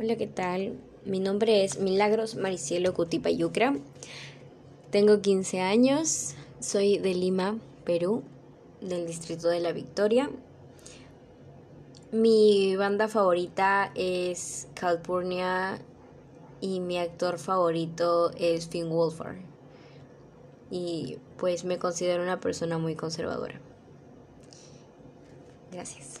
Hola, ¿qué tal? Mi nombre es Milagros Maricielo Cutipa Yucra. Tengo 15 años, soy de Lima, Perú, del distrito de La Victoria. Mi banda favorita es Calpurnia y mi actor favorito es Finn Wolfhard. Y pues me considero una persona muy conservadora. Gracias.